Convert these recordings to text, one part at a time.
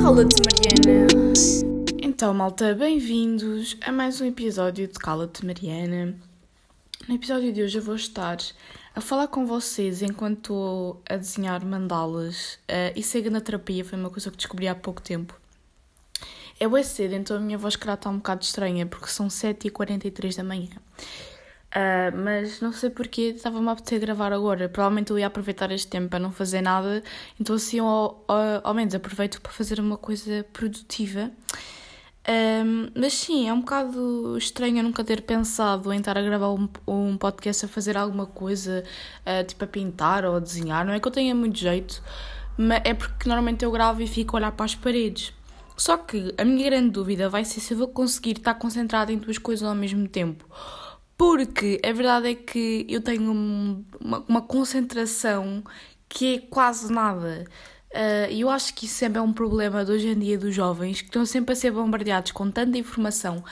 Cala-te, Mariana. Então, malta, bem-vindos a mais um episódio de Cala-te, Mariana. No episódio de hoje eu vou estar a falar com vocês enquanto estou a desenhar mandalas uh, e cega na terapia, foi uma coisa que descobri há pouco tempo. É bem cedo, então a minha voz calhar está um bocado estranha, porque são 7h43 da manhã. Uh, mas não sei porque estava-me a apetecer gravar agora. Provavelmente eu ia aproveitar este tempo para não fazer nada, então assim ao, ao, ao menos aproveito para fazer uma coisa produtiva. Um, mas sim, é um bocado estranho eu nunca ter pensado em estar a gravar um, um podcast a fazer alguma coisa, uh, tipo a pintar ou a desenhar. Não é que eu tenha muito jeito, mas é porque normalmente eu gravo e fico a olhar para as paredes. Só que a minha grande dúvida vai ser se eu vou conseguir estar concentrada em duas coisas ao mesmo tempo. Porque a verdade é que eu tenho uma, uma concentração que é quase nada. Uh, eu acho que isso sempre é um problema de hoje em dia dos jovens que estão sempre a ser bombardeados com tanta informação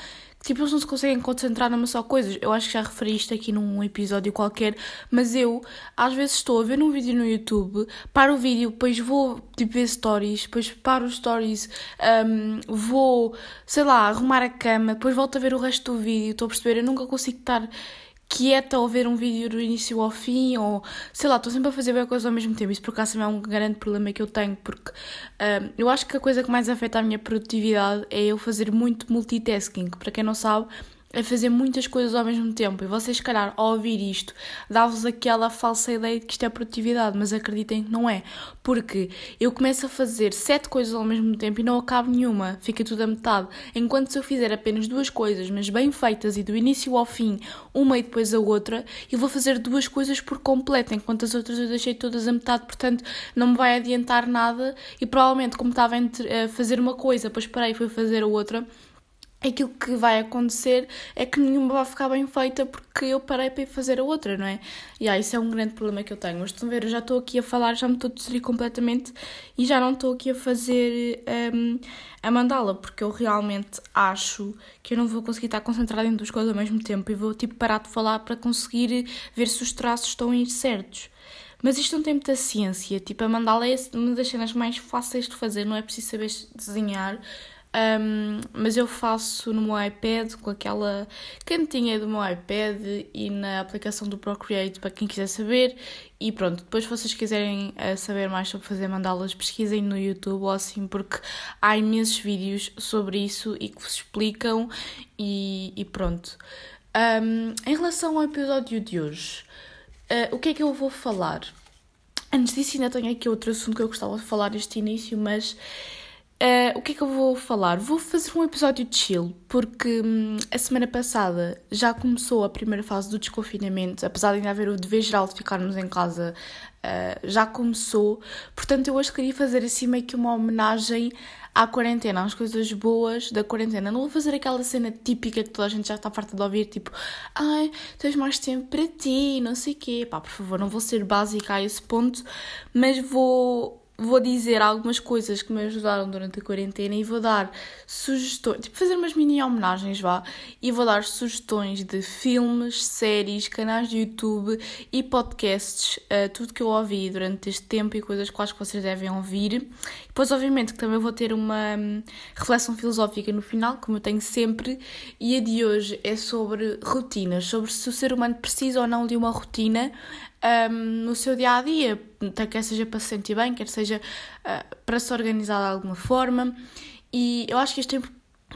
tipo, eles não se conseguem concentrar numa só coisa. Eu acho que já referi isto aqui num episódio qualquer, mas eu às vezes estou a ver um vídeo no YouTube, paro o vídeo, depois vou tipo, ver stories, depois paro os stories, um, vou, sei lá, arrumar a cama, depois volto a ver o resto do vídeo. Estou a perceber, eu nunca consigo estar quieta ao ver um vídeo do início ao fim, ou sei lá, estou sempre a fazer bem coisa ao mesmo tempo. Isso por acaso é um grande problema que eu tenho, porque uh, eu acho que a coisa que mais afeta a minha produtividade é eu fazer muito multitasking. Para quem não sabe, a fazer muitas coisas ao mesmo tempo. E vocês, se calhar, ao ouvir isto, dá-vos aquela falsa ideia de que isto é produtividade, mas acreditem que não é. Porque eu começo a fazer sete coisas ao mesmo tempo e não acabo nenhuma, fica tudo a metade. Enquanto se eu fizer apenas duas coisas, mas bem feitas e do início ao fim, uma e depois a outra, eu vou fazer duas coisas por completo, enquanto as outras eu deixei todas a metade, portanto não me vai adiantar nada. E provavelmente, como estava a fazer uma coisa, depois parei e fui fazer a outra aquilo que vai acontecer é que nenhuma vai ficar bem feita porque eu parei para ir fazer a outra, não é? E ah, isso é um grande problema que eu tenho. Mas estão a ver, eu já estou aqui a falar, já me estou a distrair completamente e já não estou aqui a fazer um, a mandala porque eu realmente acho que eu não vou conseguir estar concentrada em duas coisas ao mesmo tempo e vou tipo parar de falar para conseguir ver se os traços estão aí certos. Mas isto não tem muita ciência, tipo, a mandala é uma das cenas mais fáceis de fazer, não é preciso saber desenhar, um, mas eu faço no meu iPad com aquela cantinha do meu iPad e na aplicação do Procreate para quem quiser saber. E pronto, depois se vocês quiserem uh, saber mais sobre fazer mandalas, pesquisem no YouTube ou assim, porque há imensos vídeos sobre isso e que vos explicam. E, e pronto. Um, em relação ao episódio de hoje, uh, o que é que eu vou falar? Antes disso, ainda tenho aqui outro assunto que eu gostava de falar neste início, mas Uh, o que é que eu vou falar? Vou fazer um episódio de chill, porque hum, a semana passada já começou a primeira fase do desconfinamento, apesar de ainda haver o dever geral de ficarmos em casa, uh, já começou. Portanto, eu hoje queria fazer assim meio que uma homenagem à quarentena, às coisas boas da quarentena. Não vou fazer aquela cena típica que toda a gente já está farta de ouvir, tipo, ai, tens mais tempo para ti, não sei o quê. Pá, por favor, não vou ser básica a esse ponto, mas vou vou dizer algumas coisas que me ajudaram durante a quarentena e vou dar sugestões, tipo fazer umas mini homenagens, vá, e vou dar sugestões de filmes, séries, canais de YouTube e podcasts, uh, tudo que eu ouvi durante este tempo e coisas quais que vocês devem ouvir. Depois, obviamente, que também vou ter uma um, reflexão filosófica no final, como eu tenho sempre, e a de hoje é sobre rotinas, sobre se o ser humano precisa ou não de uma rotina um, no seu dia a dia, quer seja para se sentir bem, quer seja uh, para se organizar de alguma forma. E eu acho que isto tem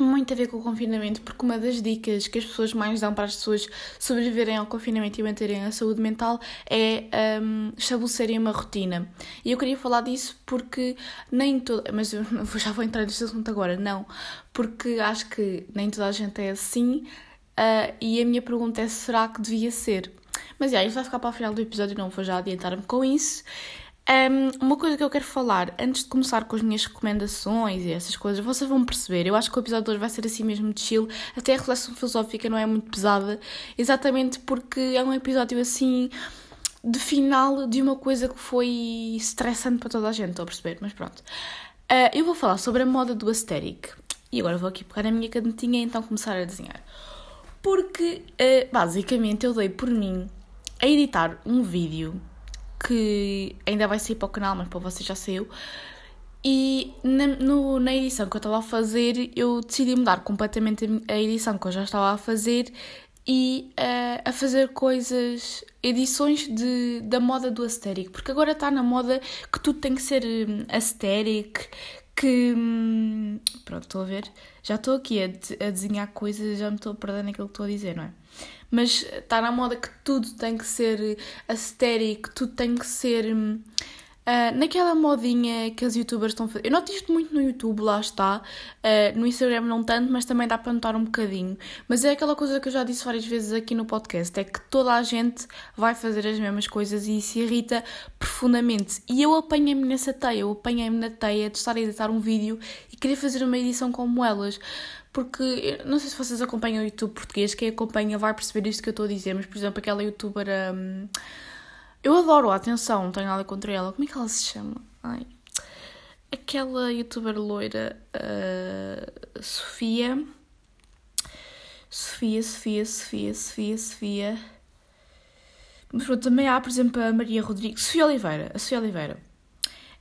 muito a ver com o confinamento, porque uma das dicas que as pessoas mais dão para as pessoas sobreviverem ao confinamento e manterem a saúde mental é um, estabelecerem uma rotina. E eu queria falar disso porque nem toda. Mas eu já vou entrar neste assunto agora, não. Porque acho que nem toda a gente é assim. Uh, e a minha pergunta é: será que devia ser? Mas já, isso vai ficar para o final do episódio, não vou já adiantar-me com isso. Um, uma coisa que eu quero falar antes de começar com as minhas recomendações e essas coisas, vocês vão perceber. Eu acho que o episódio de hoje vai ser assim mesmo de chill, até a reflexão filosófica não é muito pesada, exatamente porque é um episódio assim de final de uma coisa que foi estressante para toda a gente, estou a perceber, mas pronto. Uh, eu vou falar sobre a moda do aesthetic e agora vou aqui pegar a minha canetinha e então começar a desenhar. Porque uh, basicamente eu dei por mim a editar um vídeo que ainda vai sair para o canal, mas para você já saiu. E na, no, na edição que eu estava a fazer, eu decidi mudar completamente a edição que eu já estava a fazer e uh, a fazer coisas, edições de, da moda do aesthetic, porque agora está na moda que tudo tem que ser um, aesthetic, que. Hum, pronto, estou a ver. Já estou aqui a, a desenhar coisas, já me estou a perder naquilo que estou a dizer, não é? Mas está na moda que tudo tem que ser aesthetic, tudo tem que ser. Uh, naquela modinha que as youtubers estão a fazer. Eu noto isto muito no YouTube, lá está. Uh, no Instagram não tanto, mas também dá para notar um bocadinho. Mas é aquela coisa que eu já disse várias vezes aqui no podcast: é que toda a gente vai fazer as mesmas coisas e isso irrita profundamente. E eu apanhei-me nessa teia, eu apanhei-me na teia de estar a editar um vídeo e querer fazer uma edição como elas. Porque não sei se vocês acompanham o YouTube português, quem acompanha vai perceber isto que eu estou a dizer, mas por exemplo, aquela youtuber. Um, eu adoro a atenção, não tenho nada contra ela. Como é que ela se chama? Ai. Aquela youtuber loira, uh, Sofia. Sofia, Sofia, Sofia, Sofia, Sofia. Mas pronto, também há, por exemplo, a Maria Rodrigues. Sofia Oliveira. A Sofia Oliveira.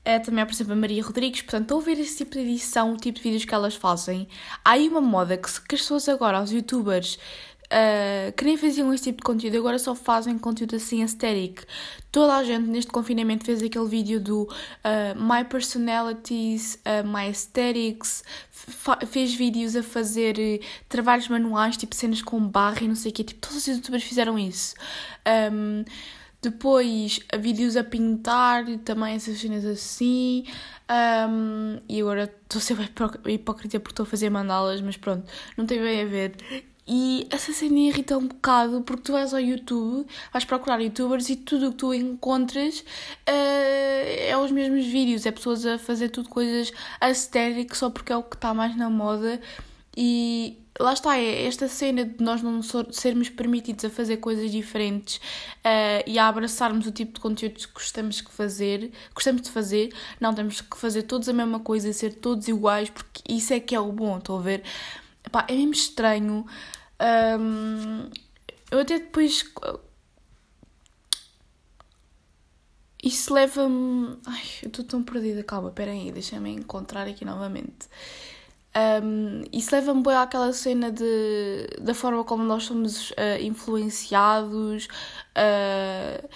É, também há, por exemplo, a Maria Rodrigues. Portanto, estou a ver esse tipo de edição, o tipo de vídeos que elas fazem. Há aí uma moda que, que as pessoas agora, os youtubers, uh, que nem faziam esse tipo de conteúdo, agora só fazem conteúdo assim aesthetic. Toda a gente neste confinamento fez aquele vídeo do uh, My Personalities, uh, My Aesthetics, fez vídeos a fazer trabalhos manuais, tipo cenas com barra e não sei o quê. Tipo, todos os youtubers fizeram isso. Um, depois, vídeos a pintar, também essas cenas assim. Um, e agora estou a ser hipócrita porque estou a fazer mandalas, mas pronto, não tem bem a ver. E essa cena irrita um bocado porque tu vais ao YouTube, vais procurar youtubers e tudo o que tu encontras uh, é os mesmos vídeos, é pessoas a fazer tudo coisas aesthetic só porque é o que está mais na moda. E lá está, é esta cena de nós não sermos permitidos a fazer coisas diferentes uh, e a abraçarmos o tipo de conteúdo que gostamos de fazer, gostamos de fazer, não temos que fazer todos a mesma coisa e ser todos iguais, porque isso é que é o bom, estou a ver? Epá, é mesmo estranho um, eu até depois. Isso leva-me. Ai, eu estou tão perdida. Calma, espera aí, deixa-me encontrar aqui novamente. Um, isso leva-me bem àquela cena de, da forma como nós somos uh, influenciados. Uh,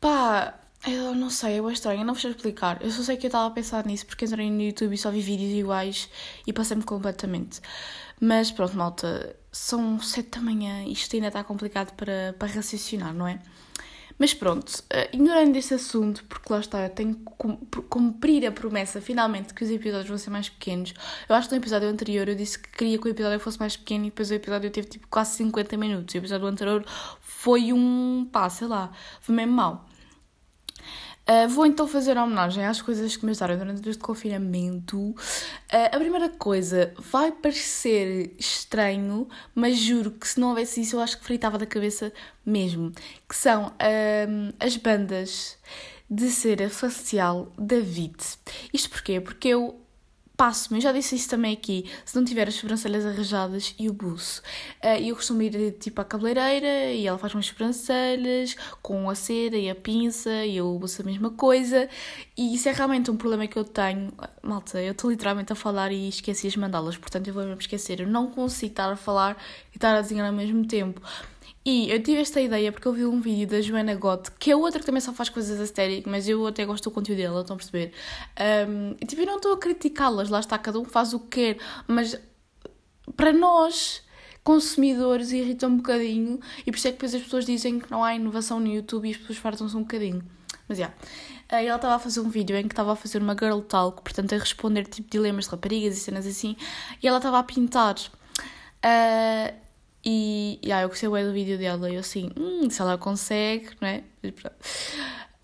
pá, eu não sei, é estranho, eu não vos sei explicar. Eu só sei que eu estava a pensar nisso porque entrei no YouTube e só vi vídeos iguais e passei-me completamente. Mas pronto, malta, são sete da manhã e isto ainda está complicado para, para raciocinar, não é? Mas pronto, uh, ignorando esse assunto, porque lá está, eu tenho que cumprir a promessa finalmente que os episódios vão ser mais pequenos. Eu acho que no episódio anterior eu disse que queria que o episódio fosse mais pequeno e depois o episódio teve tipo quase 50 minutos. O episódio anterior foi um pá, sei lá, foi mesmo mau. Uh, vou então fazer homenagem às coisas que me ajudaram durante este confinamento. Uh, a primeira coisa vai parecer estranho, mas juro que se não houvesse isso eu acho que fritava da cabeça mesmo. Que são uh, as bandas de cera facial da VIT. Isto porquê? Porque eu passo-me, eu já disse isso também aqui, se não tiver as sobrancelhas arranjadas e o buço. Uh, eu costumo ir tipo à cabeleireira e ela faz umas sobrancelhas com a cera e a pinça e eu buço a mesma coisa. E isso é realmente um problema que eu tenho. Malta, eu estou literalmente a falar e esqueci as mandalas, portanto eu vou-me esquecer. Eu não consigo estar a falar e estar a desenhar ao mesmo tempo. E eu tive esta ideia porque eu vi um vídeo da Joana Gott, que é outra que também só faz coisas aesthetic, mas eu até gosto do conteúdo dela, estão a perceber? Um, e, tipo, eu não estou a criticá-las, lá está, cada um faz o que quer, mas para nós, consumidores, irrita um bocadinho e por isso é que depois as pessoas dizem que não há inovação no YouTube e as pessoas fartam-se um bocadinho. Mas já. Yeah. ela estava a fazer um vídeo em que estava a fazer uma girl talk, portanto a responder tipo dilemas de raparigas e cenas assim, e ela estava a pintar. Uh, e yeah, eu gostei bem do vídeo dela e eu assim, hum, se ela consegue, não é?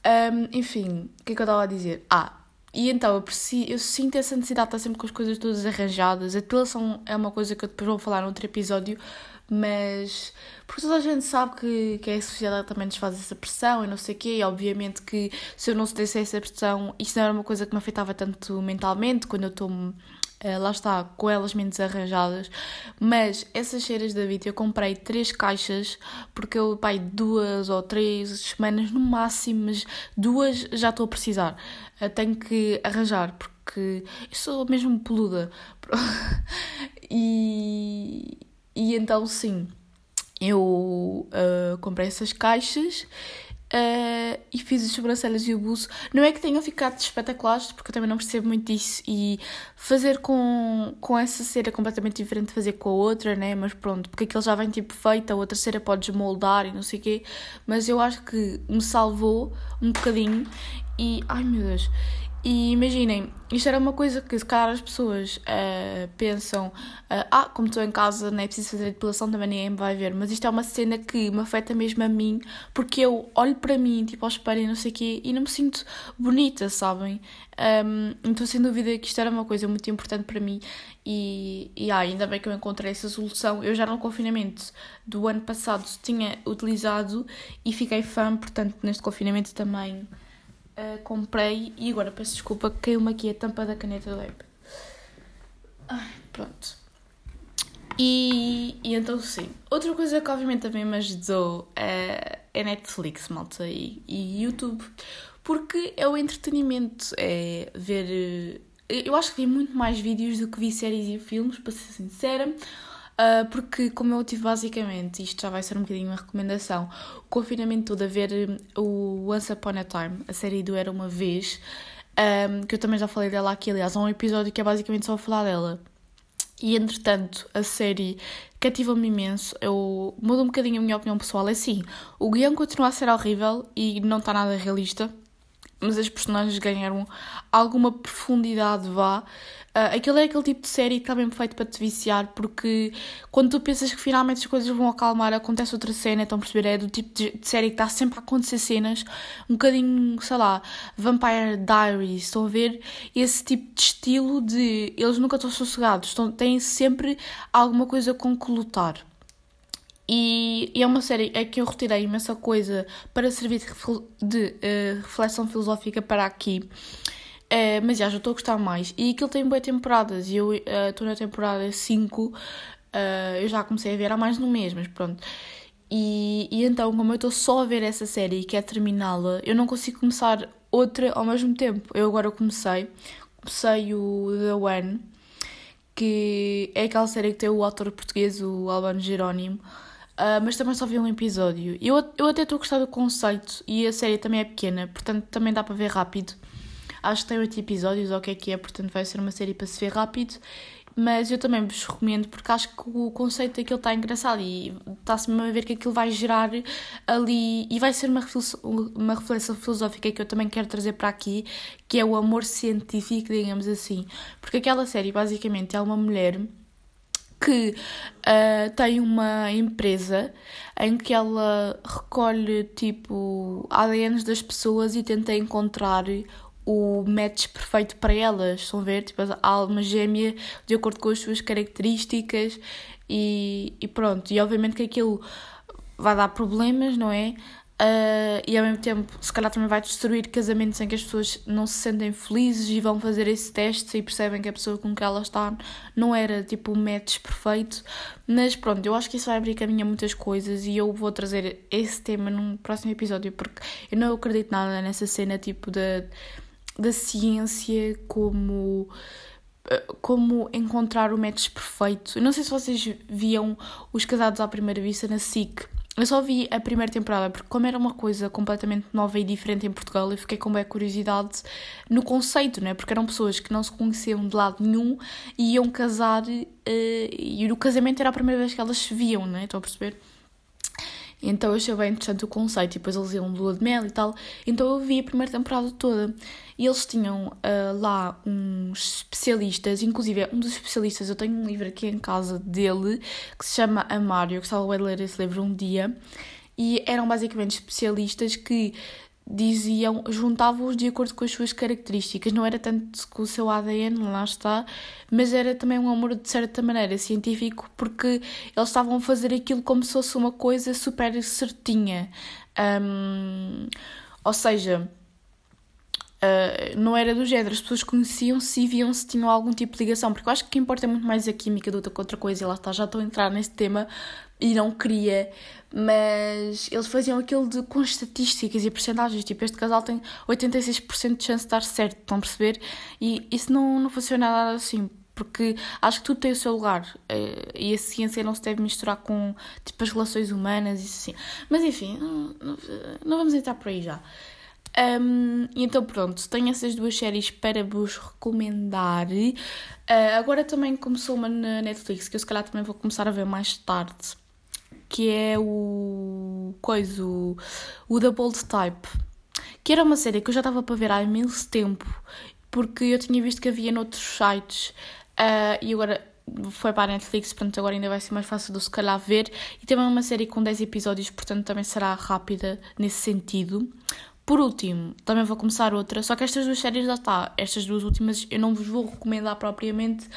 Um, enfim, o que é que eu estava a dizer? Ah, e então eu, preciso, eu sinto essa necessidade de estar sempre com as coisas todas arranjadas. A depilação é uma coisa que eu depois vou falar num outro episódio, mas porque toda a gente sabe que, que a sociedade também nos faz essa pressão e não sei o quê, e obviamente que se eu não se desse essa pressão, isso não era uma coisa que me afetava tanto mentalmente quando eu estou uh, lá está, com elas menos arranjadas. Mas essas cheiras da Vita eu comprei três caixas, porque eu, pai, duas ou três semanas no máximo, mas duas já estou a precisar. Uh, tenho que arranjar, porque eu sou mesmo peluda. e, e então, sim, eu uh, comprei essas caixas Uh, e fiz as sobrancelhas e o buço. Não é que tenham ficado espetaculares, porque eu também não percebo muito disso. E fazer com, com essa cera completamente diferente de fazer com a outra, né? Mas pronto, porque aquele já vem tipo feito, a outra cera pode desmoldar e não sei o quê. Mas eu acho que me salvou um bocadinho. E ai meu Deus, e imaginem, isto era uma coisa que se calhar as pessoas uh, pensam, uh, ah, como estou em casa, não é preciso fazer depilação, também ninguém me vai ver. Mas isto é uma cena que me afeta mesmo a mim, porque eu olho para mim, tipo, ao espelho e não sei o quê, e não me sinto bonita, sabem? Um, então, sem dúvida que isto era uma coisa muito importante para mim e, e ah, ainda bem que eu encontrei essa solução. Eu já no confinamento do ano passado tinha utilizado e fiquei fã, portanto, neste confinamento também uh, comprei e agora peço desculpa que caiu-me aqui a tampa da caneta do app. Ai, pronto. E, e então sim. Outra coisa que obviamente também me ajudou é, é Netflix, malta, e, e YouTube. Porque é o entretenimento, é ver. Eh, eu acho que vi muito mais vídeos do que vi séries e filmes, para ser sincera. Uh, porque, como eu tive basicamente, isto já vai ser um bocadinho uma recomendação, o confinamento todo a ver hum, o Once Upon a Time, a série do Era Uma Vez, um, que eu também já falei dela aqui, aliás, há um episódio que é basicamente só a falar dela. E entretanto, a série cativa-me imenso. Eu mudo um bocadinho a minha opinião pessoal. É assim, o guião continua a ser horrível e não está nada realista, mas as personagens ganharam alguma profundidade, vá. Uh, aquele é aquele tipo de série que está bem feito para te viciar, porque quando tu pensas que finalmente as coisas vão acalmar, acontece outra cena, então perceber, é do tipo de, série que está sempre a acontecer cenas, um bocadinho, sei lá, Vampire Diaries, estão a ver? Esse tipo de estilo de eles nunca estão sossegados, estão, têm sempre alguma coisa com que lutar. E, e, é uma série é que eu retirei imensa coisa para servir de, uh, reflexão filosófica para aqui. Uh, mas já, já estou a gostar mais. E aquilo tem boas temporadas. E eu eh, estou uh, na temporada 5. Uh, eu já comecei a ver há mais de um mês, mas pronto. E, e então, como eu estou só a ver essa série e quero terminá-la, eu não consigo começar outra ao mesmo tempo. Eu agora comecei. Comecei o The One, que é aquela série que tem o autor português, o Albano Jerónimo. Uh, mas também só vi um episódio. Eu, eu até estou a gostar do conceito e a série também é pequena, portanto também dá para ver rápido. Acho que tem oito episódios, ou o que é que é, portanto vai ser uma série para se ver rápido. Mas eu também vos recomendo porque acho que o conceito daquilo está engraçado e está-se mesmo a ver que aquilo vai gerar ali e vai ser uma reflexão, uma reflexão filosófica que eu também quero trazer para aqui, que é o amor científico, digamos assim. Porque aquela série basicamente é uma mulher que uh, tem uma empresa em que ela recolhe tipo ADNs das pessoas e tenta encontrar o match perfeito para elas. Estão a ver? Tipo, a alma gêmea de acordo com as suas características e, e pronto. E obviamente que aquilo vai dar problemas, não é? Uh, e ao mesmo tempo, se calhar também vai destruir casamentos em que as pessoas não se sentem felizes e vão fazer esse teste e percebem que a pessoa com que ela está não era tipo o match perfeito. Mas pronto, eu acho que isso vai abrir caminho a muitas coisas e eu vou trazer esse tema num próximo episódio porque eu não acredito nada nessa cena tipo da. Da ciência como eh, como encontrar o match perfeito. Eu não sei se vocês viam Os Casados à Primeira Vista na SIC. Eu só vi a primeira temporada porque como era uma coisa completamente nova e diferente em Portugal, eu fiquei com bem curiosidade no conceito, né? Porque eram pessoas que não se conheciam de lado nenhum e iam casar uh, e o casamento era a primeira vez que elas se viam, né? Estão a perceber? Então eu achei bem interessante o conceito e depois eles iam de lua de mel e tal. Então eu vi a primeira temporada toda. E eles tinham uh, lá uns especialistas, inclusive um dos especialistas, eu tenho um livro aqui em casa dele que se chama Amário, que estava a ler esse livro um dia. E eram basicamente especialistas que diziam, juntavam-os de acordo com as suas características, não era tanto com o seu ADN, lá está, mas era também um amor de certa maneira científico, porque eles estavam a fazer aquilo como se fosse uma coisa super certinha. Um, ou seja, Uh, não era do género, as pessoas conheciam-se e viam se tinham algum tipo de ligação, porque eu acho que o que importa é muito mais a química do que outra coisa, e lá está, já estou a entrar nesse tema e não queria, mas eles faziam aquilo de, com estatísticas e percentagens, tipo, este casal tem 86% de chance de estar certo, estão a perceber? E isso não, não funciona nada assim, porque acho que tudo tem o seu lugar uh, e a ciência não se deve misturar com tipo as relações humanas e assim. Mas enfim, não, não vamos entrar por aí já. Um, então pronto, tenho essas duas séries para vos recomendar. Uh, agora também começou uma na Netflix que eu se calhar também vou começar a ver mais tarde, que é o coisa, o, o The Bold Type, que era uma série que eu já estava para ver há imenso tempo, porque eu tinha visto que havia noutros sites uh, e agora foi para a Netflix, portanto agora ainda vai ser mais fácil de se calhar ver. E também é uma série com 10 episódios, portanto também será rápida nesse sentido. Por último, também vou começar outra, só que estas duas séries já está. Estas duas últimas eu não vos vou recomendar propriamente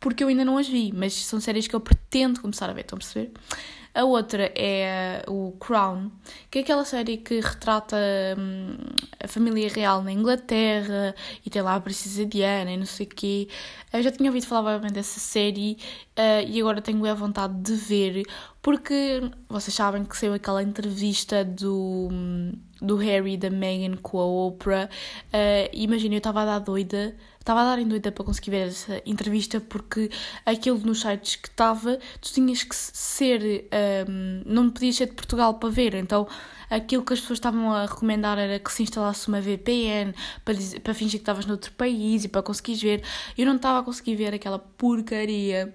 porque eu ainda não as vi, mas são séries que eu pretendo começar a ver, estão a perceber? A outra é o Crown, que é aquela série que retrata hum, a família real na Inglaterra e tem lá a princesa Diana e não sei o quê. Eu já tinha ouvido falar bem dessa série uh, e agora tenho a vontade de ver, porque vocês sabem que saiu aquela entrevista do, do Harry e da Meghan com a Oprah. Uh, Imagina, eu estava a dar doida estava a dar em doida para conseguir ver essa entrevista porque aquilo nos sites que estava, tu tinhas que ser, um, não podias ser de Portugal para ver, então aquilo que as pessoas estavam a recomendar era que se instalasse uma VPN para, dizer, para fingir que estavas noutro país e para conseguires ver. Eu não estava a conseguir ver aquela porcaria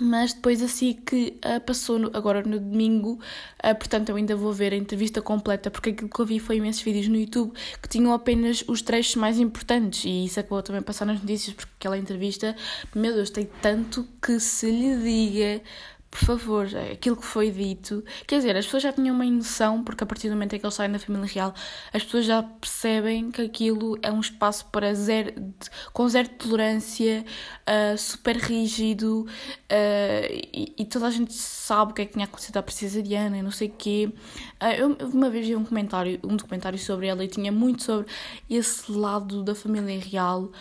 mas depois assim que uh, passou no, agora no domingo, uh, portanto eu ainda vou ver a entrevista completa, porque aquilo que eu vi foi imensos vídeos no YouTube que tinham apenas os trechos mais importantes. E isso acabou também a passar nas notícias, porque aquela entrevista, meu Deus, tem tanto que se lhe diga por favor, aquilo que foi dito. Quer dizer, as pessoas já tinham uma noção, porque a partir do momento em que eles saem da família real, as pessoas já percebem que aquilo é um espaço para zero, com zero tolerância, uh, super rígido, uh, e, e, toda a gente sabe o que é que tinha acontecido à princesa Diana e não sei o quê. Uh, eu uma vez vi um comentário, um documentário sobre ela e tinha muito sobre esse lado da família real.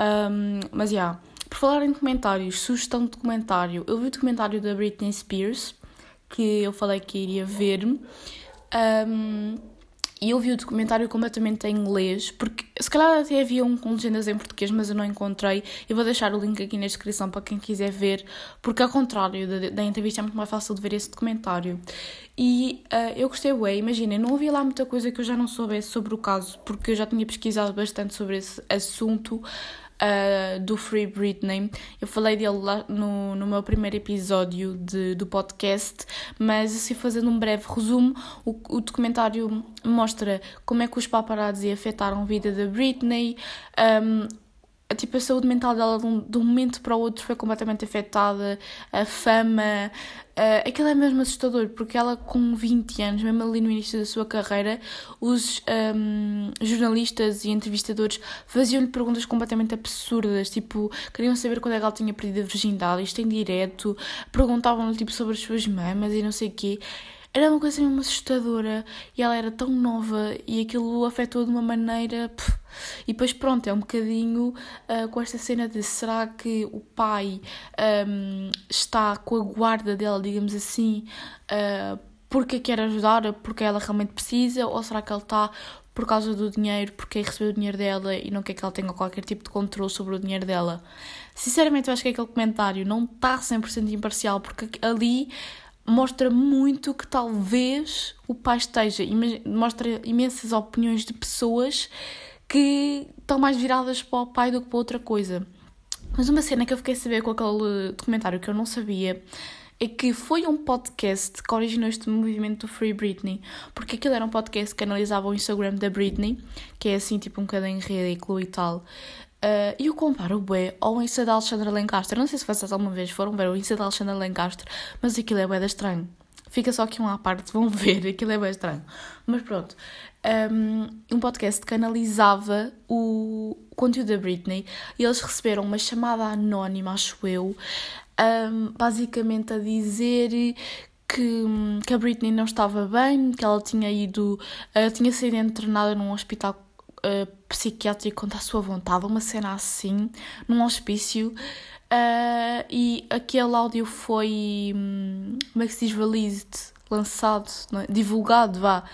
Um, mas, já. Yeah, por falar em documentários, sugestão de documentário. Eu vi o documentário da Britney Spears, que eu falei que iria ver. Um, e eu vi o documentário completamente em inglês, porque se calhar até havia um com legendas em português, mas eu não encontrei. Eu vou deixar o link aqui na descrição para quem quiser ver, porque ao contrário da, da entrevista é muito mais fácil de ver esse documentário. E uh, eu gostei, ué, imaginem, não havia lá muita coisa que eu já não soubesse sobre o caso, porque eu já tinha pesquisado bastante sobre esse assunto uh, do Free Britney. Eu falei dele lá no, no meu primeiro episódio de, do podcast, mas assim fazendo um breve resumo, o, o documentário mostra como é que os paparazzi afetaram a vida da Britney, um, tipo, a saúde mental dela de um, de um, momento para o outro foi completamente afetada, a fama, uh, aquilo é mesmo assustador, porque ela com 20 anos, mesmo ali no início da sua carreira, os um, jornalistas e entrevistadores faziam-lhe perguntas completamente absurdas, tipo, queriam saber quando é que ela tinha perdido a virgindade, isto em direto, perguntavam-lhe tipo sobre as suas mamas e não sei o quê. Era uma coisa mesmo assustadora e ela era tão nova e aquilo afetou de uma maneira. Pff, e depois, pronto, é um bocadinho uh, com esta cena de será que o pai um, está com a guarda dela, digamos assim, uh, porque quer ajudar, porque ela realmente precisa, ou será que ele está por causa do dinheiro, porque recebeu o dinheiro dela e não quer que ela tenha qualquer tipo de controle sobre o dinheiro dela. Sinceramente, eu acho que aquele comentário não está 100% imparcial, porque ali mostra muito que talvez o pai esteja, mostra imensas opiniões de pessoas que estão mais viradas para o pai do que para outra coisa. Mas uma cena que eu fiquei a saber com aquele documentário que eu não sabia é que foi um podcast que originou este movimento do Free Britney, porque aquilo era um podcast que analisava o Instagram da Britney, que é assim tipo um bocadinho ridículo e tal, Uh, eu comparo o bué ao Insta da Alexandra Lencastre. Não sei se vocês alguma vez foram ver o Insta da Alexandra Lencastre, mas aquilo é bué da estranho. Fica só aqui um à parte, vão ver, aquilo é bué estranho. Mas pronto, um, um podcast que analisava o conteúdo da Britney e eles receberam uma chamada anónima, acho eu, um, basicamente a dizer que, que a Britney não estava bem, que ela tinha ido, uh, tinha sido internada num hospital uh, psiquiátrico contra a sua vontade, uma cena assim, num hospício. Uh, e aquele áudio foi, hum, como é que se diz, released, lançado, é? divulgado, vá,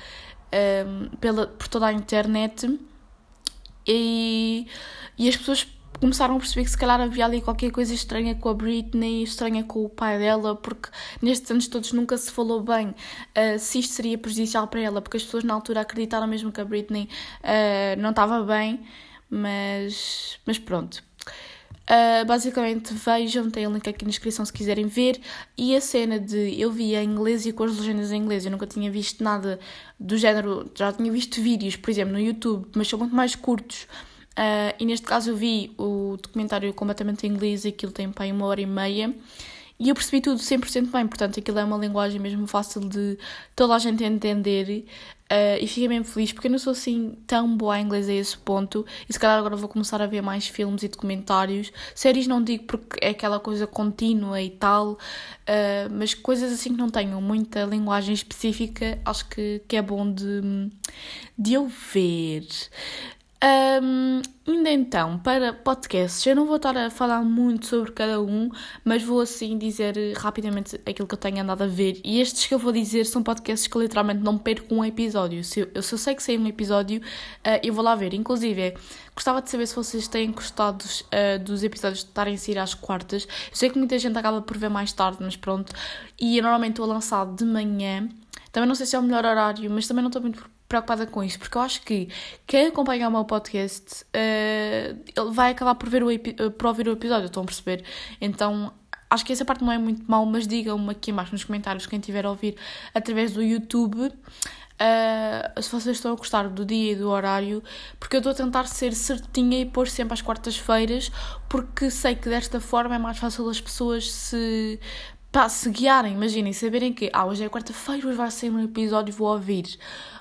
um, pela, por toda a internet. E, e as pessoas começaram a perceber que se calhar havia ali qualquer coisa estranha com a Britney, estranha com o pai dela, porque nestes anos todos nunca se falou bem uh, se isto seria prejudicial para ela, porque as pessoas na altura acreditaram mesmo que a Britney uh, não estava bem, mas, mas pronto. Uh, basicamente vejam, tem o link aqui na descrição se quiserem ver. E a cena de eu vi em inglês e com as legendas em inglês, eu nunca tinha visto nada do género, já tinha visto vídeos, por exemplo, no YouTube, mas são muito mais curtos Uh, e neste caso eu vi o documentário completamente em inglês aquilo tem para uma hora e meia. E eu percebi tudo 100% bem, portanto aquilo é uma linguagem mesmo fácil de toda a gente entender. Uh, e fiquei mesmo feliz porque eu não sou assim tão boa em inglês a esse ponto. E se calhar agora vou começar a ver mais filmes e documentários. Séries não digo porque é aquela coisa contínua e tal, uh, mas coisas assim que não tenham muita linguagem específica, acho que, que é bom de, de eu ver. Um, ainda então, para podcasts, eu não vou estar a falar muito sobre cada um, mas vou assim dizer rapidamente aquilo que eu tenho andado a ver. E estes que eu vou dizer são podcasts que literalmente não perco um episódio. Se eu, se eu sei que sei um episódio, uh, eu vou lá ver. Inclusive, gostava de saber se vocês têm gostado uh, dos episódios de estarem a sair às quartas. Eu sei que muita gente acaba por ver mais tarde, mas pronto. E eu normalmente estou a lançar de manhã. Também não sei se é o melhor horário, mas também não estou muito preocupada com isso, porque eu acho que quem acompanha o meu podcast uh, ele vai acabar por, ver o, uh, por ouvir o episódio, estão a perceber? Então acho que essa parte não é muito mal, mas digam-me aqui embaixo nos comentários quem estiver a ouvir através do YouTube. Uh, se vocês estão a gostar do dia e do horário, porque eu estou a tentar ser certinha e pôr sempre às quartas-feiras, porque sei que desta forma é mais fácil as pessoas se, pá, se guiarem. Imaginem, saberem que ah, hoje é quarta-feira, hoje vai ser um episódio, vou ouvir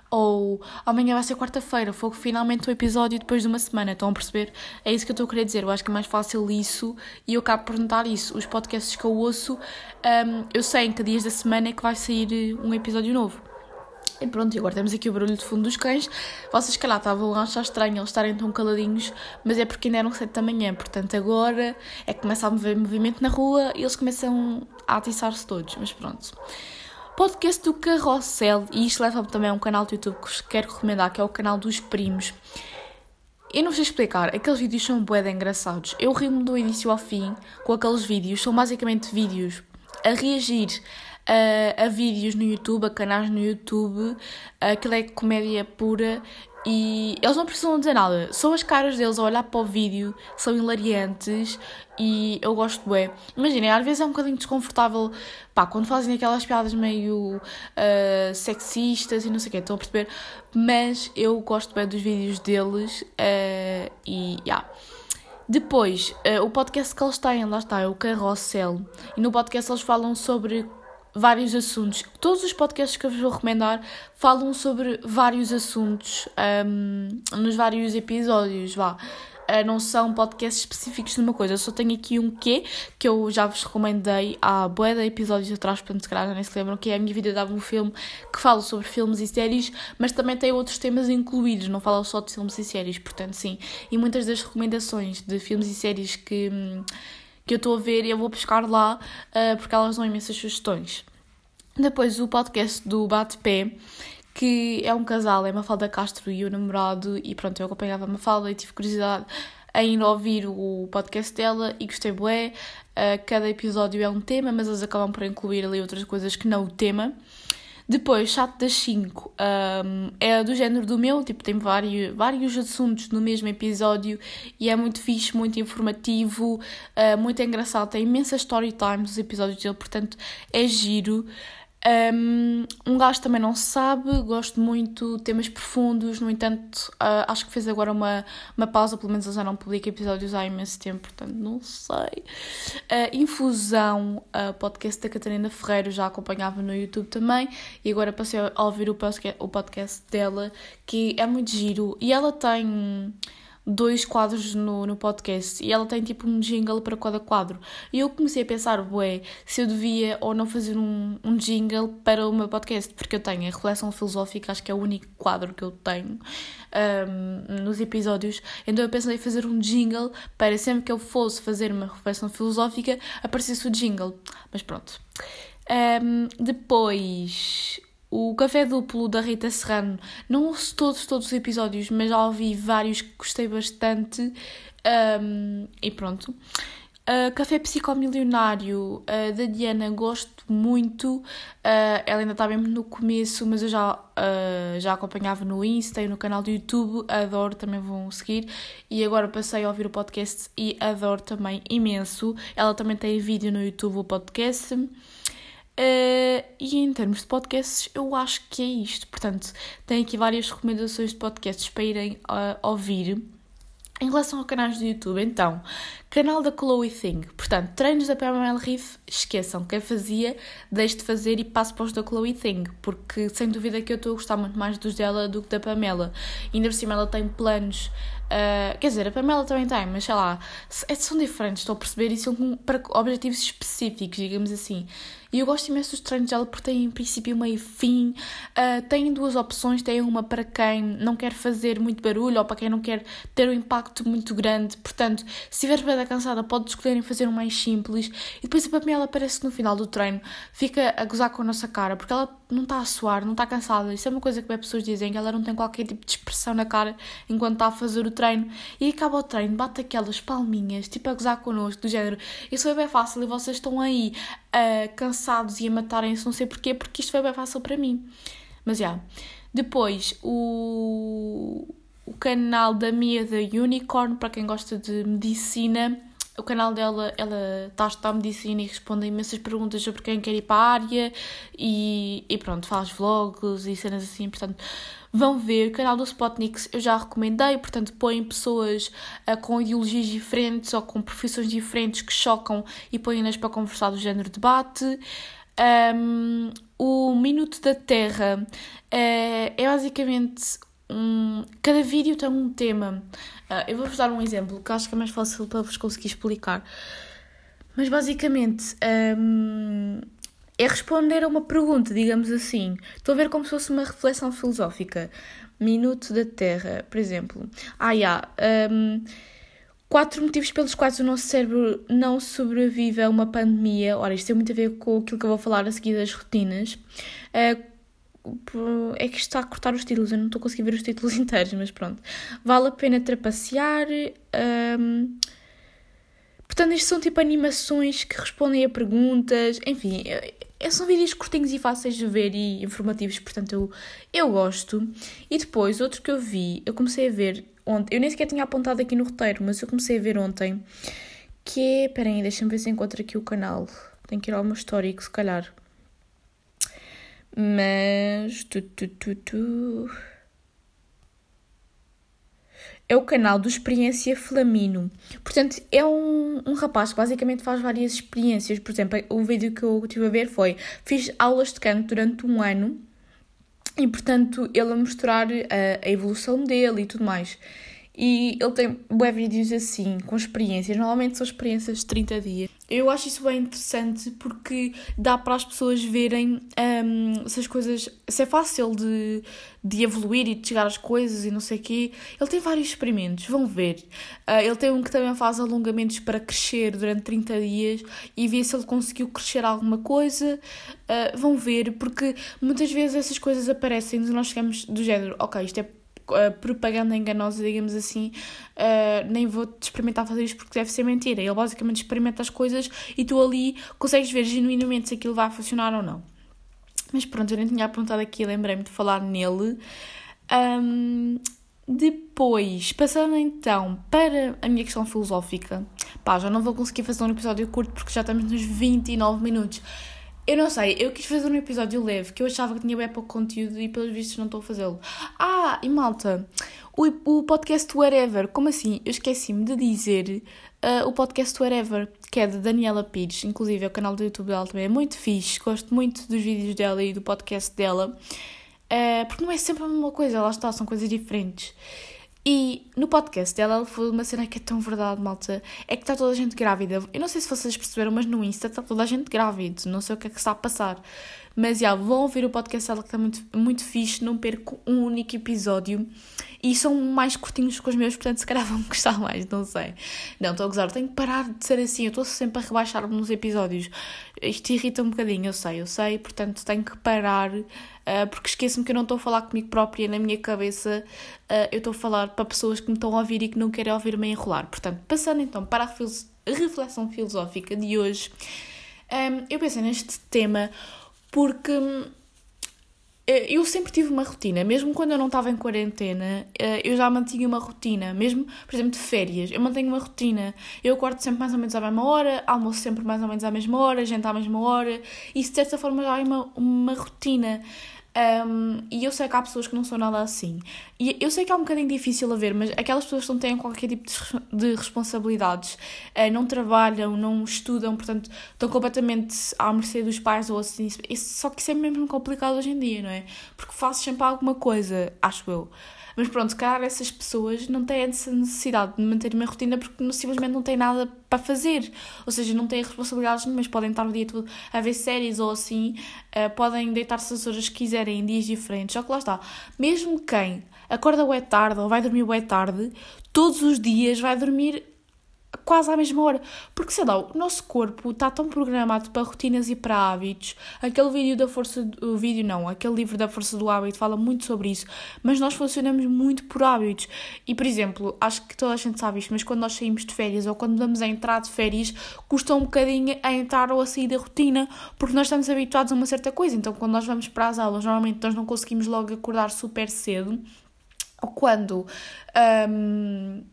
ou amanhã vai ser quarta-feira, foi finalmente o episódio depois de uma semana, estão a perceber? É isso que eu estou a querer dizer, eu acho que é mais fácil isso e eu acabo por notar isso. Os podcasts que eu ouço, um, eu sei em que dias da semana é que vai sair um episódio novo. E pronto, e agora temos aqui o barulho de fundo dos cães. Vocês, lá estavam a achar estranho eles estarem tão caladinhos, mas é porque ainda eram 7 da manhã. Portanto, agora é que começa a mover movimento na rua e eles começam a atiçar-se todos. Mas pronto podcast do Carrossel, e isto leva-me também a um canal do YouTube que vos quero recomendar, que é o canal dos primos. Eu não sei explicar, aqueles vídeos são bué engraçados. Eu rimo do início ao fim com aqueles vídeos, são basicamente vídeos a reagir a, a vídeos no YouTube, a canais no YouTube, aquilo é comédia pura e eles não precisam dizer nada, são as caras deles a olhar para o vídeo, são hilariantes e eu gosto bem. Imaginem, às vezes é um bocadinho desconfortável, pá, quando fazem aquelas piadas meio uh, sexistas e não sei o que, estão a perceber? Mas eu gosto bem dos vídeos deles uh, e, já. Yeah. Depois, uh, o podcast que eles têm, lá está, é o Carrossel. E no podcast eles falam sobre vários assuntos. Todos os podcasts que eu vos vou recomendar falam sobre vários assuntos um, nos vários episódios, vá. Uh, não são podcasts específicos de uma coisa. Eu só tenho aqui um quê que eu já vos recomendei há boa de episódios atrás, portanto, se calhar já nem se lembram, que é a minha vida dava um filme que fala sobre filmes e séries, mas também tem outros temas incluídos, não fala só de filmes e séries, portanto, sim. E muitas das recomendações de filmes e séries que. Que eu estou a ver e eu vou buscar lá uh, porque elas dão imensas sugestões. Depois o podcast do Bate-Pé, que é um casal, é Mafalda Castro e o namorado, e pronto, eu acompanhava a Mafalda e tive curiosidade em ouvir o podcast dela e gostei bué. Uh, cada episódio é um tema, mas eles acabam por incluir ali outras coisas que não o tema. Depois, Chato das 5 um, é do género do meu, tipo, tem vários, vários assuntos no mesmo episódio e é muito fixe, muito informativo, uh, muito engraçado. Tem imensa story times os episódios dele, portanto é giro. Um, um gajo também não sabe, gosto muito, temas profundos, no entanto, uh, acho que fez agora uma, uma pausa, pelo menos eu já não publica episódios há imenso tempo, portanto não sei. Uh, Infusão, uh, podcast da Catarina Ferreira, já acompanhava no YouTube também, e agora passei a ouvir o podcast, o podcast dela, que é muito giro, e ela tem dois quadros no, no podcast e ela tem tipo um jingle para cada quadro. E eu comecei a pensar, ué, se eu devia ou não fazer um, um jingle para o meu podcast, porque eu tenho a reflexão filosófica, acho que é o único quadro que eu tenho um, nos episódios. Então eu pensei em fazer um jingle para sempre que eu fosse fazer uma reflexão filosófica aparecesse o jingle. Mas pronto. Um, depois, o Café Duplo da Rita Serrano. Não ouço todos, todos os episódios, mas já ouvi vários que gostei bastante. Um, e pronto. Uh, Café Psicomilionário uh, da Diana, gosto muito. Uh, ela ainda está mesmo no começo, mas eu já, uh, já acompanhava no Insta e no canal do YouTube. Adoro, também vão seguir. E agora passei a ouvir o podcast e adoro também imenso. Ela também tem vídeo no YouTube, o podcast. Uh, e em termos de podcasts, eu acho que é isto. Portanto, tenho aqui várias recomendações de podcasts para irem uh, ouvir. Em relação ao canais do YouTube, então, canal da Chloe Thing, portanto, treinos da Pamela Reef, esqueçam, quem fazia, deixe de fazer e passe para os da Chloe Thing, porque sem dúvida que eu estou a gostar muito mais dos dela do que da Pamela. E ainda por cima ela tem planos Uh, quer dizer, a Pamela também tem, mas sei lá, é, são diferentes, estou a perceber, e são para objetivos específicos, digamos assim. E eu gosto imenso dos treinos dela porque têm princípio, meio e fim. Uh, têm duas opções: tem uma para quem não quer fazer muito barulho ou para quem não quer ter um impacto muito grande. Portanto, se estiver bem cansada, pode escolher em fazer um mais simples. E depois a Pamela parece que no final do treino fica a gozar com a nossa cara porque ela não está a suar, não está cansada. Isso é uma coisa que as pessoas dizem, que ela não tem qualquer tipo de expressão na cara enquanto está a fazer o treino. E acaba o treino, bate aquelas palminhas, tipo a gozar connosco, do género. Isso foi bem fácil e vocês estão aí uh, cansados e a matarem-se, não sei porquê, porque isto foi bem fácil para mim. Mas já. Yeah. Depois, o, o canal da Mia da Unicorn, para quem gosta de medicina o canal dela, ela está a estudar medicina e responde imensas perguntas sobre quem quer ir para a área e, e pronto, faz vlogs e cenas assim, portanto, vão ver. O canal do Spotniks eu já recomendei, portanto, põem pessoas uh, com ideologias diferentes ou com profissões diferentes que chocam e põem-nas para conversar do género debate. Um, o Minuto da Terra uh, é basicamente um. Cada vídeo tem um tema. Uh, eu vou-vos dar um exemplo que acho que é mais fácil para vos conseguir explicar. Mas basicamente um, é responder a uma pergunta, digamos assim. Estou a ver como se fosse uma reflexão filosófica. Minuto da Terra, por exemplo. Ah. Yeah, um, quatro motivos pelos quais o nosso cérebro não sobrevive a uma pandemia. Ora, isto tem muito a ver com aquilo que eu vou falar a seguir das rotinas. Uh, é que está a cortar os títulos, eu não estou a conseguir ver os títulos inteiros, mas pronto. Vale a pena trapacear. Um, portanto, isto são tipo animações que respondem a perguntas, enfim, é, são vídeos curtinhos e fáceis de ver e informativos, portanto eu, eu gosto. E depois, outro que eu vi, eu comecei a ver ontem, eu nem sequer tinha apontado aqui no roteiro, mas eu comecei a ver ontem, que é, espera aí, deixa-me ver se encontro aqui o canal. Tenho que ir ao meu histórico, se calhar. Mas. Tu, tu, tu, tu. É o canal do Experiência Flamino. Portanto, é um, um rapaz que basicamente faz várias experiências. Por exemplo, o vídeo que eu estive a ver foi: fiz aulas de canto durante um ano e, portanto, ele a mostrar a, a evolução dele e tudo mais. E ele tem web vídeos assim, com experiências. Normalmente são experiências de 30 dias. Eu acho isso bem interessante porque dá para as pessoas verem um, se as coisas. se é fácil de, de evoluir e de chegar às coisas e não sei o quê. Ele tem vários experimentos, vão ver. Uh, ele tem um que também faz alongamentos para crescer durante 30 dias e ver se ele conseguiu crescer alguma coisa. Uh, vão ver, porque muitas vezes essas coisas aparecem e nós chegamos do género, ok, isto é uh, propaganda enganosa, digamos assim, uh, nem vou experimentar fazer isto porque deve ser mentira. Ele basicamente experimenta as coisas e tu ali consegues ver genuinamente se aquilo vai funcionar ou não. Mas pronto, eu nem tinha apontado aqui, lembrei-me de falar nele. Um, depois, passando então para a minha questão filosófica, pá, já não vou conseguir fazer um episódio curto porque já estamos nos 29 minutos. Eu não sei, eu quis fazer um episódio leve, que eu achava que tinha bem pouco conteúdo e pelos vistos não estou a fazê-lo. Ah, e malta, o, o podcast Wherever, como assim? Eu esqueci-me de dizer uh, o podcast Wherever, que é de Daniela Pires, inclusive é o canal do YouTube dela também é muito fixe, gosto muito dos vídeos dela e do podcast dela, uh, porque não é sempre a mesma coisa, lá está, são coisas diferentes. E no podcast dela, ela falou uma cena que é tão verdade, malta. É que está toda a gente grávida. Eu não sei se vocês perceberam, mas no Insta está toda a gente grávida. Não sei o que é que está a passar. Mas já, vão ouvir o podcast dela que está muito, muito fixe. Não perco um único episódio. E são mais curtinhos que os meus, portanto, se calhar vão gostar mais, não sei. Não, estou a gozar. Tenho que parar de ser assim. Eu estou sempre a rebaixar-me nos episódios. Isto irrita um bocadinho, eu sei, eu sei. Portanto, tenho que parar uh, porque esqueço-me que eu não estou a falar comigo própria na minha cabeça, uh, eu estou a falar para pessoas que me estão a ouvir e que não querem ouvir-me enrolar. Portanto, passando então para a, reflexão filosófica de hoje, um, ehm, eu pensei neste tema porque hum, eh, eu sempre tive uma rotina, mesmo quando eu não estava em quarentena, eu já mantinha uma rotina, mesmo, por exemplo, de férias, eu mantenho uma rotina. Eu acordo sempre mais ou menos à mesma hora, almoço sempre mais ou menos à mesma hora, janto à mesma hora, e de certa forma já é uma, uma rotina. Um, e eu sei que há pessoas que não são nada assim. E eu sei que é um bocadinho difícil a ver, mas aquelas pessoas que não têm qualquer tipo de, responsabilidades, uh, não trabalham, não estudam, portanto estão completamente à mercê dos pais ou assim. Só que isso é mesmo complicado hoje em dia, não é? Porque fazes sempre alguma coisa, acho eu. Mas pronto, calhar essas pessoas não têm essa necessidade de manter uma rotina porque simplesmente não têm nada para fazer. Ou seja, não têm responsabilidades nenhumas, podem estar o dia todo a ver séries ou assim, uh, podem deitar-se as horas que quiserem em dias diferentes. Só que lá está, mesmo quem acorda bué tarde ou vai dormir bué tarde, todos os dias vai dormir quase à mesma hora. Porque, sei lá, o nosso corpo está tão programado para rotinas e para hábitos. Aquele vídeo da força... O vídeo não, aquele livro da força do hábito fala muito sobre isso. Mas nós funcionamos muito por hábitos. E, por exemplo, acho que toda a gente sabe isto, mas quando nós saímos de férias ou quando vamos a entrar de férias, custa um bocadinho a entrar ou a sair da rotina, porque nós estamos habituados a uma certa coisa. Então, quando nós vamos para as aulas, normalmente nós não conseguimos logo acordar super cedo. Ou quando... Um,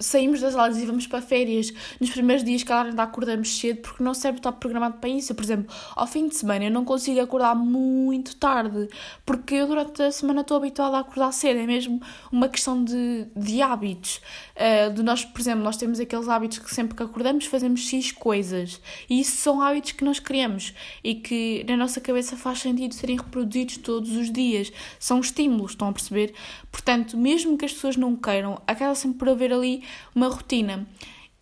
saímos das aulas e vamos para férias, nos primeiros dias, que ainda acordamos cedo, porque não serve estar programado para isso. Por exemplo, ao fim de semana eu não consigo acordar muito tarde, porque eu durante a semana estou habituada a acordar cedo, é mesmo uma questão de, de hábitos. Uh, de nós, por exemplo, nós temos aqueles hábitos que sempre que acordamos fazemos X coisas, e isso são hábitos que nós criamos e que na nossa cabeça faz sentido serem reproduzidos todos os dias. São estímulos, estão a perceber? Portanto, mesmo que as pessoas não queiram, acaba sempre por haver ali uma rotina.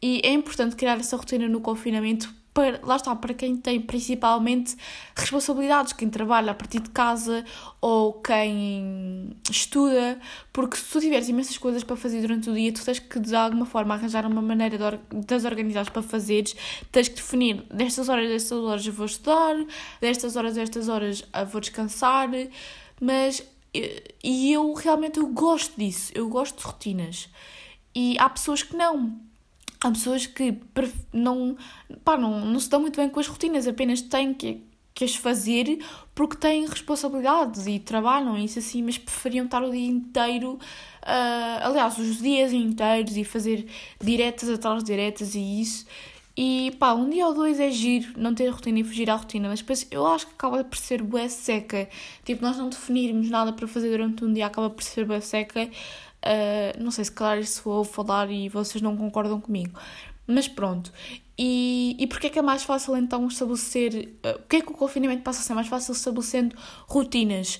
E é importante criar essa rotina no confinamento para, lá está, para quem tem principalmente responsabilidades, quem trabalha a partir de casa ou quem estuda, porque se tu tiveres imensas coisas para fazer durante o dia, tu tens que de alguma forma arranjar uma maneira de, as organizar para fazeres, tens que definir destas horas, destas horas eu vou estudar, destas horas, destas horas eu vou descansar, mas e eu realmente eu gosto disso, eu gosto de rotinas. E há pessoas que não. Há pessoas que não, pá, não, não se dão muito bem com as rotinas, apenas têm que, que as fazer porque têm responsabilidades e trabalham e isso assim, mas preferiam estar o dia inteiro, uh, aliás, os dias inteiros e fazer diretas atrás diretas e isso. E pá, um dia ou dois é giro não ter rotina e fugir à rotina, mas depois eu acho que acaba por ser bué seca. Tipo, nós não definirmos nada para fazer durante um dia acaba por ser bué seca. Uh, não sei se claro isso vou falar e vocês não concordam comigo. Mas pronto. E, e porquê é que é mais fácil então estabelecer. Uh, porquê é que o confinamento passa a ser mais fácil estabelecendo rotinas?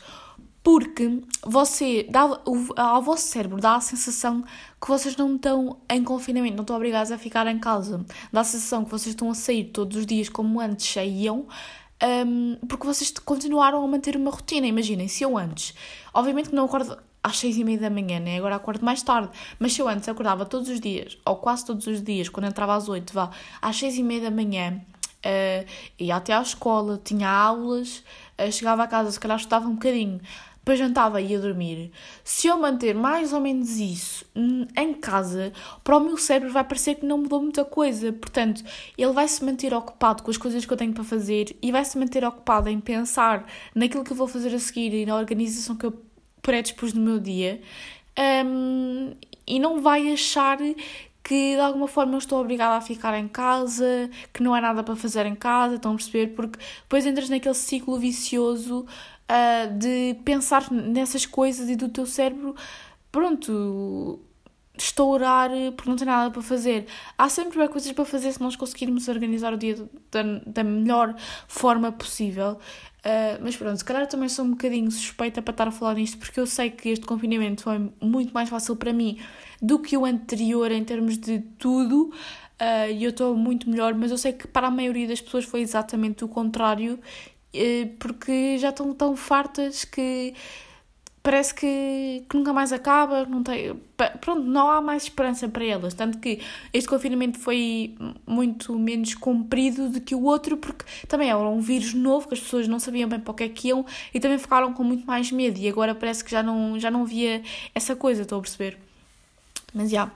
Porque você dá, ao vosso cérebro dá a sensação que vocês não estão em confinamento, não estão obrigados a ficar em casa. Dá a sensação que vocês estão a sair todos os dias como antes saíam, um, porque vocês continuaram a manter uma rotina. Imaginem, se eu antes, obviamente que não acordo às seis e meia da manhã, né? Agora acordo mais tarde. Mas se eu antes acordava todos os dias, ou quase todos os dias, quando entrava às oito, vá, às seis e meia da manhã, uh, ia até à escola, tinha aulas, uh, chegava a casa, se calhar estudava um bocadinho, depois jantava e ia dormir. Se eu manter mais ou menos isso hum, em casa, para o meu cérebro vai parecer que não mudou muita coisa. Portanto, ele vai se manter ocupado com as coisas que eu tenho para fazer e vai se manter ocupado em pensar naquilo que eu vou fazer a seguir e na organização que eu predispus no meu dia um, e não vai achar que de alguma forma eu estou obrigada a ficar em casa, que não há nada para fazer em casa, estão a perceber? Porque depois entras naquele ciclo vicioso uh, de pensar nessas coisas e do teu cérebro, pronto, estourar porque não tem nada para fazer. Há sempre coisas para fazer se nós conseguirmos organizar o dia da, da melhor forma possível. Uh, mas pronto, se calhar também sou um bocadinho suspeita para estar a falar nisto, porque eu sei que este confinamento foi muito mais fácil para mim do que o anterior em termos de tudo. Uh, e eu estou muito melhor, mas eu sei que para a maioria das pessoas foi exatamente o contrário, uh, porque já estão tão fartas que parece que, que, nunca mais acaba, não tem, pronto, não há mais esperança para elas. Tanto que este confinamento foi muito menos comprido do que o outro, porque também era um vírus novo, que as pessoas não sabiam bem para o que é que iam e também ficaram com muito mais medo. E agora parece que já não, já não via essa coisa, estou a perceber. Mas já. Yeah.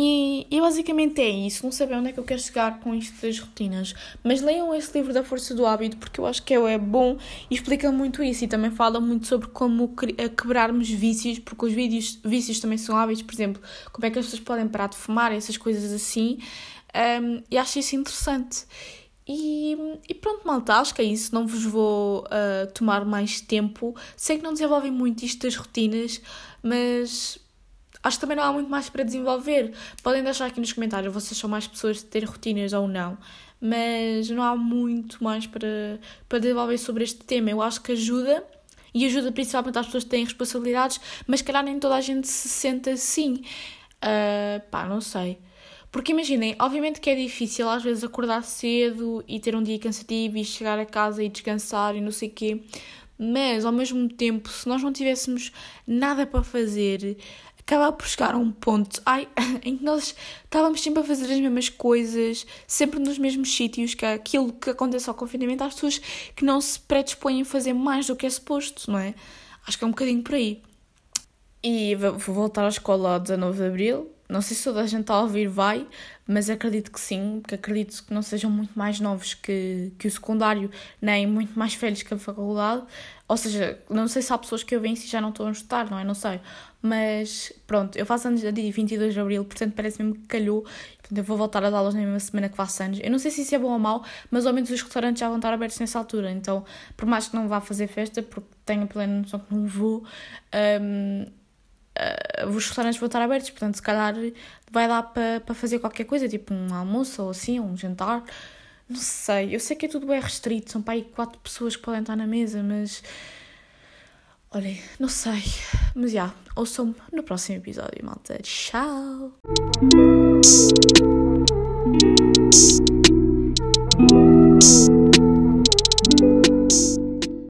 E, e, basicamente é isso. Não sei onde é que eu quero chegar com isto das rotinas. Mas leiam esse livro da Força do Hábito porque eu acho que é bom e explica muito isso. E também fala muito sobre como quebrarmos vícios, porque os vídeos, vícios também são hábitos. Por exemplo, como é que as pessoas podem parar de fumar, essas coisas assim. Um, e acho isso interessante. E, e, pronto, malta, acho que é isso. Não vos vou uh, tomar mais tempo. Sei que não desenvolvem muito isto das rotinas, mas acho que também não há muito mais para desenvolver. Podem deixar aqui nos comentários, vocês são mais pessoas de ter rotinas ou não, mas não há muito mais para, para desenvolver sobre este tema. Eu acho que ajuda e ajuda principalmente às pessoas que têm responsabilidades, mas calhar nem toda a gente se sente assim. Uh, pá, não sei. Porque imaginem, obviamente que é difícil às vezes acordar cedo e ter um dia cansativo e chegar a casa e descansar e não sei o quê, mas ao mesmo tempo, se nós não tivéssemos nada para fazer, acaba por chegar a um ponto ai, em que nós estávamos sempre a fazer as mesmas coisas, sempre nos mesmos sítios, que é aquilo que acontece ao confinamento às pessoas que não se predispõem a fazer mais do que é suposto, não é? Acho que é um bocadinho por aí. E vou voltar à escola ao 19 de Abril. Não sei se toda a gente está a ouvir vai, mas acredito que sim, porque acredito que não sejam muito mais novos que, que o secundário, nem muito mais velhos que a faculdade. Ou seja, não sei se há pessoas que eu venço e já não estão a estudar, não é? Não sei. Mas pronto, eu faço anos a dia 22 de Abril, portanto parece mesmo que calhou. Portanto, eu vou voltar a aulas na mesma semana que faço anos. Eu não sei se isso é bom ou mau, mas ao menos os restaurantes já vão estar abertos nessa altura. Então, por mais que não vá fazer festa, porque tenho plena noção que não vou, um, uh, os restaurantes vão estar abertos, portanto, se calhar vai dar para pa fazer qualquer coisa, tipo um almoço ou assim, um jantar. Não sei, eu sei que é tudo bem restrito, são para aí quatro pessoas que podem estar na mesa, mas. Olhem, não sei. Mas já, ouçam-me no próximo episódio, malta. Tchau!